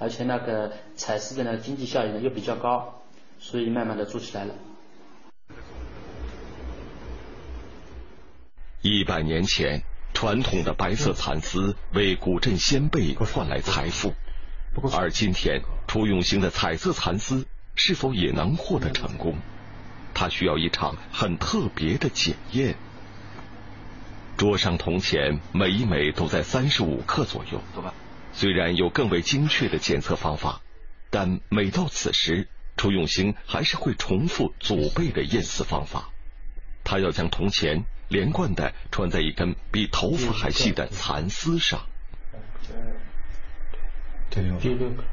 而且那个彩丝的那个经济效益呢又比较高，所以慢慢的做起来了。
一百年前，传统的白色蚕丝为古镇先辈换来财富，而今天楚永兴的彩色蚕丝是否也能获得成功？他需要一场很特别的检验。桌上铜钱每一枚都在三十五克左右。走吧。虽然有更为精确的检测方法，但每到此时，楚永兴还是会重复祖辈的验丝方法。他要将铜钱连贯的穿在一根比头发还细的蚕丝上。
第六个。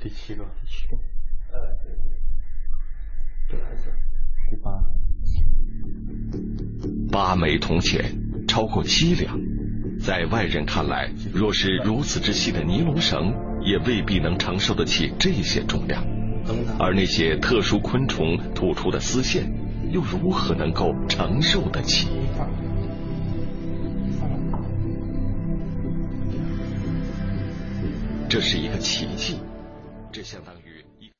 第七个，第七个，呃，这还是第八。
八枚铜钱，超过七两，在外人看来，若是如此之细的尼龙绳，也未必能承受得起这些重量。而那些特殊昆虫吐出的丝线，又如何能够承受得起？这是一个奇迹，这相当于一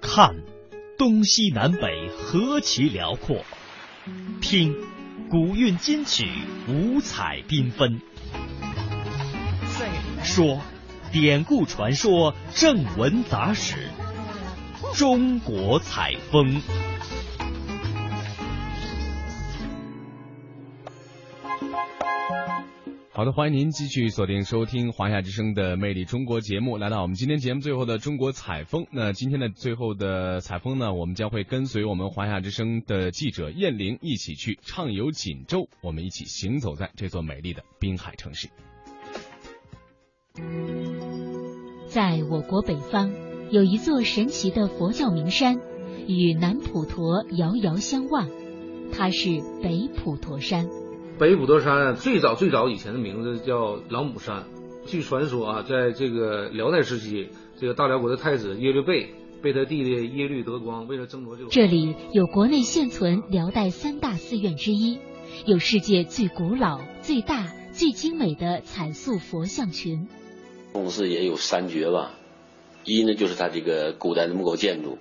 看东西南北何其辽阔，听古韵金曲五彩缤纷，说典故传说正文杂史，中国采风。
好的，欢迎您继续锁定收听华夏之声的《魅力中国》节目，来到我们今天节目最后的中国采风。那今天的最后的采风呢，我们将会跟随我们华夏之声的记者燕玲一起去畅游锦州，我们一起行走在这座美丽的滨海城市。
在我国北方，有一座神奇的佛教名山，与南普陀遥遥相望，它是北普陀山。
北普陀山最早最早以前的名字叫老母山。据传说啊，在这个辽代时期，这个大辽国的太子耶律倍被他弟弟耶律德光为了争夺这个，
这里有国内现存辽代三大寺院之一，有世界最古老、最大、最精美的彩塑佛像群。
宗寺也有三绝吧，一呢就是它这个古代的木构建筑，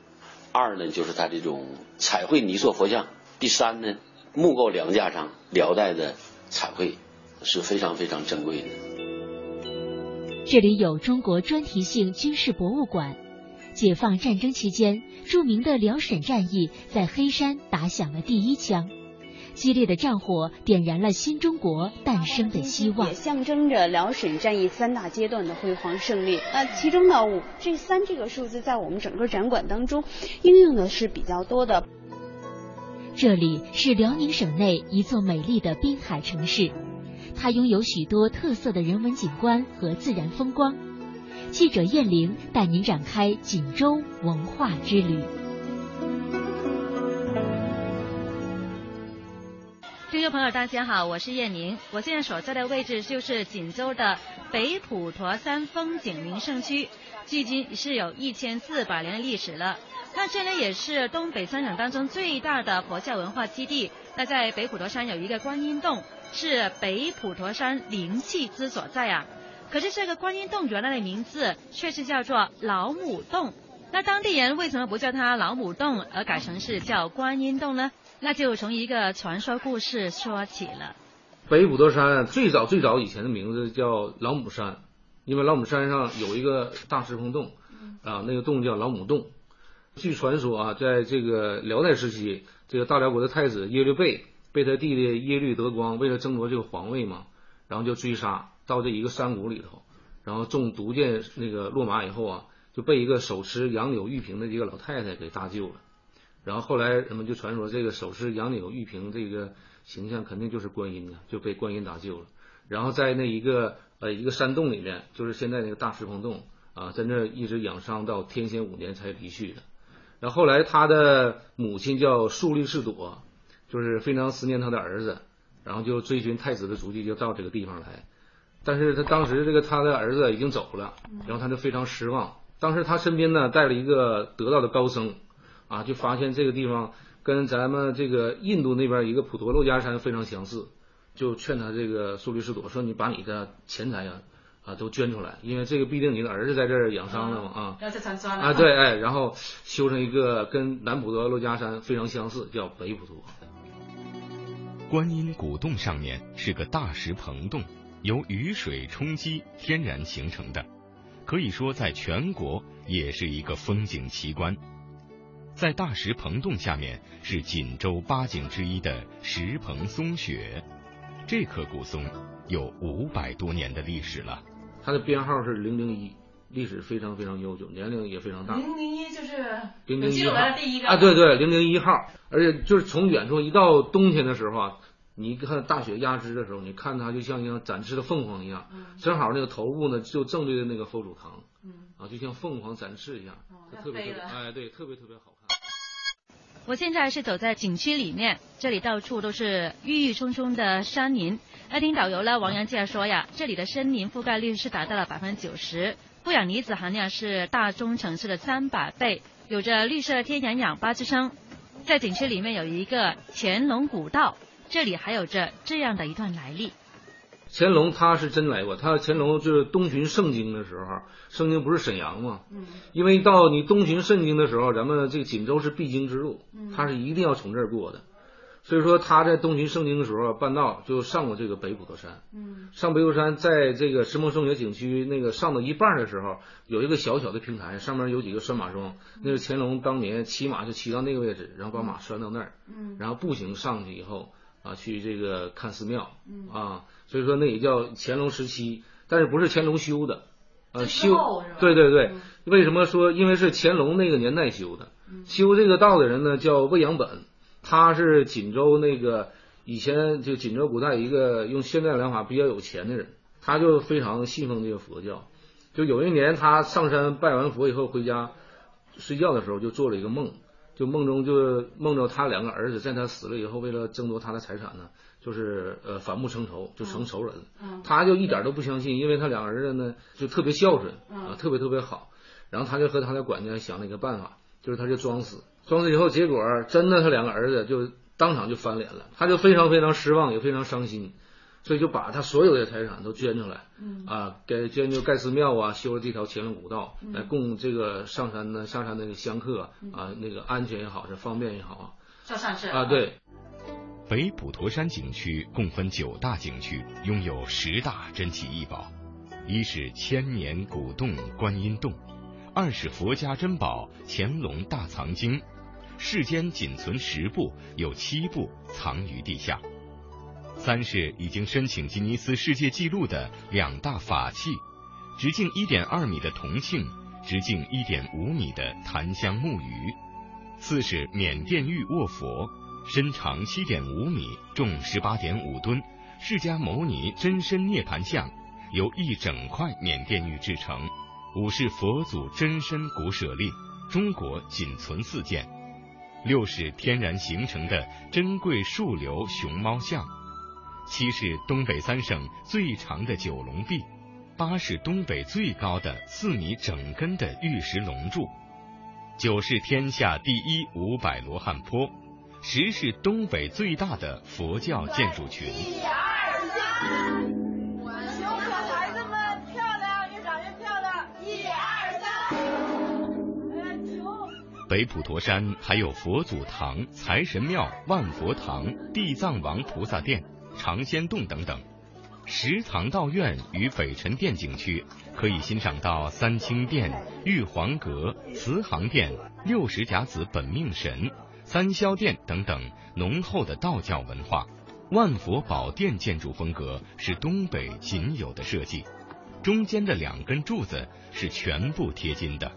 二呢就是它这种彩绘泥塑佛像，第三呢。木构梁架上辽代的彩绘是非常非常珍贵的。
这里有中国专题性军事博物馆。解放战争期间，著名的辽沈战役在黑山打响了第一枪，激烈的战火点燃了新中国诞生的希望，
也象征着辽沈战役三大阶段的辉煌胜利。那其中呢，五这三这个数字在我们整个展馆当中应用的是比较多的。
这里是辽宁省内一座美丽的滨海城市，它拥有许多特色的人文景观和自然风光。记者燕玲带您展开锦州文化之旅。
听众朋友，大家好，我是燕宁，我现在所在的位置就是锦州的北普陀山风景名胜区，距今是有一千四百年的历史了。那这里也是东北三省当中最大的佛教文化基地。那在北普陀山有一个观音洞，是北普陀山灵气之所在啊。可是这个观音洞原来的名字却是叫做老母洞。那当地人为什么不叫它老母洞，而改成是叫观音洞呢？那就从一个传说故事说起了。
北普陀山最早最早以前的名字叫老母山，因为老母山上有一个大石峰洞，啊，那个洞叫老母洞。据传说啊，在这个辽代时期，这个大辽国的太子耶律倍被他弟弟耶律德光为了争夺这个皇位嘛，然后就追杀到这一个山谷里头，然后中毒箭那个落马以后啊，就被一个手持杨柳玉瓶的一个老太太给搭救了。然后后来人们就传说这个手持杨柳玉瓶这个形象肯定就是观音啊，就被观音搭救了。然后在那一个呃一个山洞里面，就是现在那个大石峰洞啊，在那一直养伤到天显五年才离去的。然后后来，他的母亲叫肃律士朵，就是非常思念他的儿子，然后就追寻太子的足迹，就到这个地方来。但是他当时这个他的儿子已经走了，然后他就非常失望。当时他身边呢带了一个得道的高僧，啊，就发现这个地方跟咱们这个印度那边一个普陀珞珈山非常相似，就劝他这个肃律士朵说：“你把你的钱财呀。”啊，都捐出来，因为这个毕竟你的儿子在这儿养伤了嘛啊。
要参山
啊，对，哎，然后修成一个跟南普陀珞珈山非常相似，叫北普陀。
观音古洞上面是个大石棚洞，由雨水冲击天然形成的，可以说在全国也是一个风景奇观。在大石棚洞下面是锦州八景之一的石棚松雪，这棵古松有五百多年的历史了。
它的编号是零零一，历史非常非常悠久，年龄也非常大。
零零一就是
零零一
号。啊，
对对，零零一号，而且就是从远处一到冬天的时候啊，你看大雪压枝的时候，你看它就像像展翅的凤凰一样，
嗯
正好那个头部呢就正对着那个佛祖堂，啊，就像凤凰展翅一样，就特别特别，
哦
哎，对，特别特别好看。
我现在是走在景区里面，这里到处都是郁郁葱葱的山林。那听导游呢王阳介绍说呀，这里的森林覆盖率是达到了百分之九十，负氧离子含量是大中城市的三百倍，有着绿色天然氧吧之称。在景区里面有一个乾隆古道，这里还有着这样的一段来历。
乾隆他是真来过，他乾隆就是东巡盛京的时候，盛京不是沈阳吗？
嗯
因为到你东巡盛京的时候，咱们这个锦州是必经之路
嗯，
他是一定要从这儿过的。所以说他在东巡圣经的时候，半道就上过这个北普陀山。
嗯。
上北普陀山，在这个石梦胜雪景区那个上到一半的时候，有一个小小的平台，上面有几个拴马桩。那是乾隆当年骑马就骑到那个位置，然后把马拴到那儿，
嗯。
然后步行上去以后啊，去这个看寺庙
嗯。
啊，所以说那也叫乾隆时期，但是不是乾隆修的，呃，修对对对，为什么说？因为是乾隆那个年代修的，修这个道的人呢叫魏阳本，他是锦州那个以前就锦州古代一个用现代良法比较有钱的人，他就非常信奉这个佛教。就有一年他上山拜完佛以后回家睡觉的时候，就做了一个梦，就梦中就梦着他两个儿子在他死了以后，为了争夺他的财产呢，就是呃反目成仇，就成仇人。
嗯
他就一点都不相信，因为他两个儿子呢就特别孝顺啊，特别特别好。然后他就和他的管家想了一个办法，就是他就装死，装死以后，结果真的他两个儿子就当场就翻脸了，他就非常非常失望，也非常伤心，所以就把他所有的财产都捐出来，
嗯。
啊，给捐就盖寺庙啊，修了这条乾隆古道，
嗯。
来供这个上山的下山的那个香客
嗯。
啊，那个安全也好，是方便也好啊，啊，对。
北普陀山景区共分九大景区，拥有十大珍奇异宝：一是千年古洞观音洞，二是佛家珍宝乾隆大藏经，世间仅存十部，有七部藏于地下；三是已经申请吉尼斯世界纪录的两大法器，直径一点二米的铜磬，直径一点五米的檀香木鱼；四是缅甸玉卧佛。身长七点五米，重十八点五吨，释迦牟尼真身涅盘像由一整块缅甸玉制成。五是佛祖真身骨舍利，中国仅存四件。六是天然形成的珍贵树瘤熊猫像。七是东北三省最长的九龙壁。八是东北最高的四米整根的玉石龙柱。九是天下第一五百罗汉坡。十是东北最大的佛教建筑群。
一二三，
北普陀山还有佛祖堂、财神庙、万佛堂、地藏王菩萨殿、长仙洞等等。石堂道院与北辰殿景区可以欣赏到三清殿、玉皇阁、慈航殿、六十甲子本命神。三霄殿等等浓厚的道教文化，万佛宝殿建筑风格是东北仅有的设计，中间的两根柱子是全部贴金的。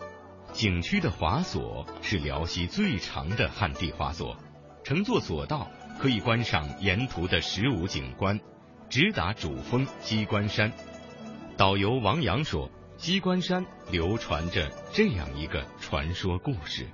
景区的滑索是辽西最长的旱地滑索，乘坐索道可以观赏沿途的十五景观，直达主峰鸡冠山。导游王阳说，鸡冠山流传着这样一个传说故事。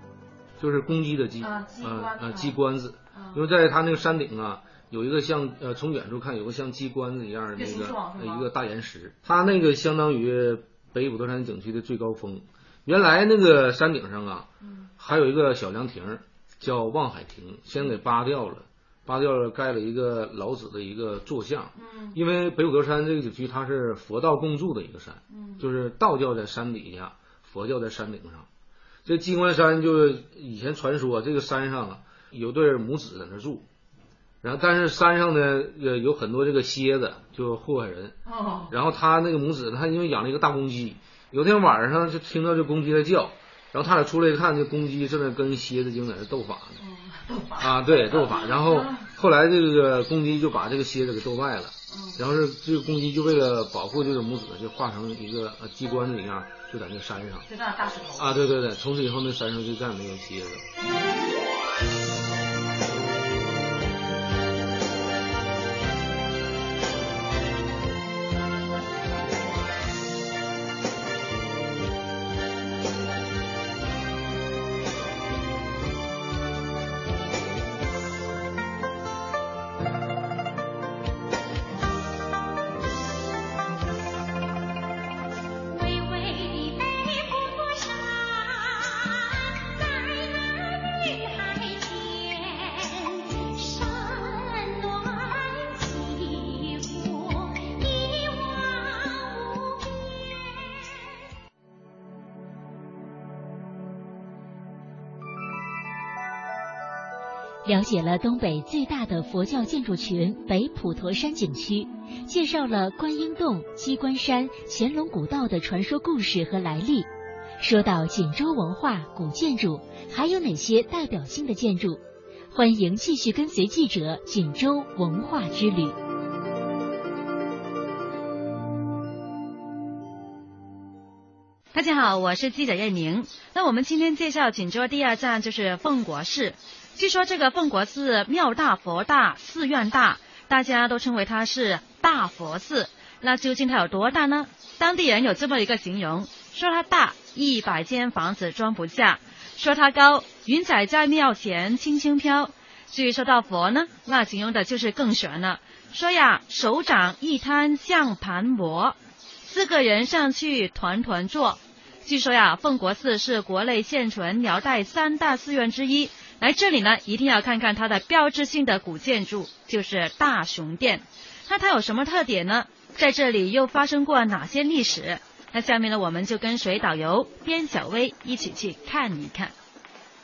就是公鸡的鸡，
啊鸡冠
啊
啊
鸡冠子，因为在它那个山顶啊，有一个像呃从远处看有个像鸡冠子一样的那个一个大岩石，它那个相当于北普陀山景区的最高峰。原来那个山顶上啊，还有一个小凉亭叫望海亭，现在给扒掉了，扒掉了盖了一个老子的一个坐像。
嗯。
因为北普陀山这个景区它是佛道共住的一个山，
嗯。
就是道教在山底下，佛教在山顶上。这鸡冠山就是以前传说，这个山上啊有对母子在那住，然后但是山上呢呃有很多这个蝎子就祸害人，
哦。
然后他那个母子他因为养了一个大公鸡，有天晚上就听到这公鸡在叫，然后他俩出来一看，这公鸡正在跟蝎子精在那斗法呢，啊对斗法，然后后来这个公鸡就把这个蝎子给斗败了，然后是这个公鸡就为了保护这个母子，就化成一个呃鸡冠子一样，就在那山上。
就那大石头
啊，对对对，从此以后那山上就再也没有蝎子。
了解了东北最大的佛教建筑群北普陀山景区，介绍了观音洞、鸡冠山、乾隆古道的传说故事和来历。说到锦州文化古建筑，还有哪些代表性的建筑？欢迎继续跟随记者锦州文化之旅。
大家好，我是记者叶宁。那我们今天介绍锦州第二站就是奉国寺。据说这个奉国寺庙大佛大，寺院大，大家都称为它是大佛寺。那究竟它有多大呢？当地人有这么一个形容，说它大，一百间房子装不下；说它高，云彩在庙前轻轻飘。至于说到佛呢，那形容的就是更玄了，说呀，手掌一摊像盘磨，四个人上去团团坐。据说呀，奉国寺是国内现存辽代三大寺院之一。来这里呢，一定要看看它的标志性的古建筑，就是大雄殿。那它有什么特点呢？在这里又发生过哪些历史？那下面呢，我们就跟随导游边小薇一起去看一看。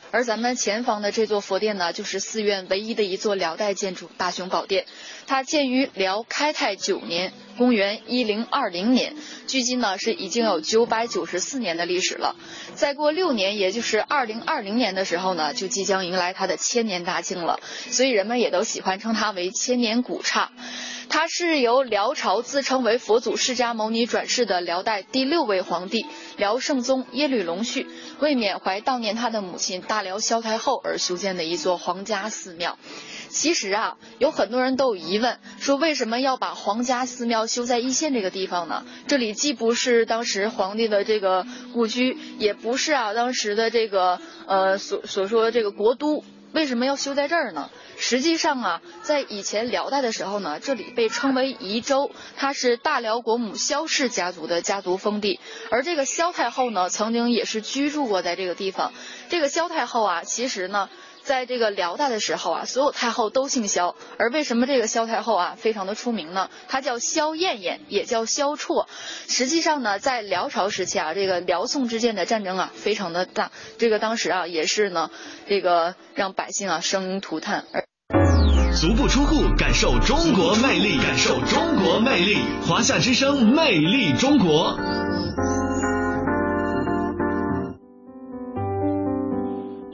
而咱们前方的这座佛殿呢，就是寺院唯一的一座辽代建筑——大雄宝殿。它建于辽开泰九年（公元一零二零年），距今呢是已经有九百九十四年的历史了。再过六年，也就是二零二零年的时候呢，就即将迎来它的千年大庆了。所以人们也都喜欢称它为千年古刹。它是由辽朝自称为佛祖释迦牟尼转世的辽代第六位皇帝辽圣宗耶律隆绪，为缅怀悼念他的母亲大辽萧太后而修建的一座皇家寺庙。其实啊，有很多人都有疑问，说为什么要把皇家寺庙修在易县这个地方呢？这里既不是当时皇帝的这个故居，也不是啊当时的这个呃所所说的这个国都，为什么要修在这儿呢？实际上啊，在以前辽代的时候呢，这里被称为宜州，它是大辽国母萧氏家族的家族封地，而这个萧太后呢，曾经也是居住过在这个地方。这个萧太后啊，其实呢。在这个辽代的时候啊，所有太后都姓萧，而为什么这个萧太后啊非常的出名呢？她叫萧燕燕，也叫萧绰。实际上呢，在辽朝时期啊，这个辽宋之间的战争啊非常的大，这个当时啊也是呢，这个让百姓啊生灵涂炭。而
足不出户，感受中国魅力，感受中国魅力，华夏之声，魅力中国。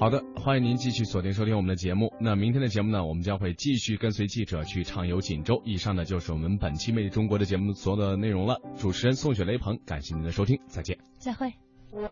好的，欢迎您继续锁定收听我们的节目。那明天的节目呢，我们将会继续跟随记者去畅游锦州。以上呢就是我们本期《魅力中国》的节目所有的内容了。主持人宋雪雷鹏，感谢您的收听，再见，
再会。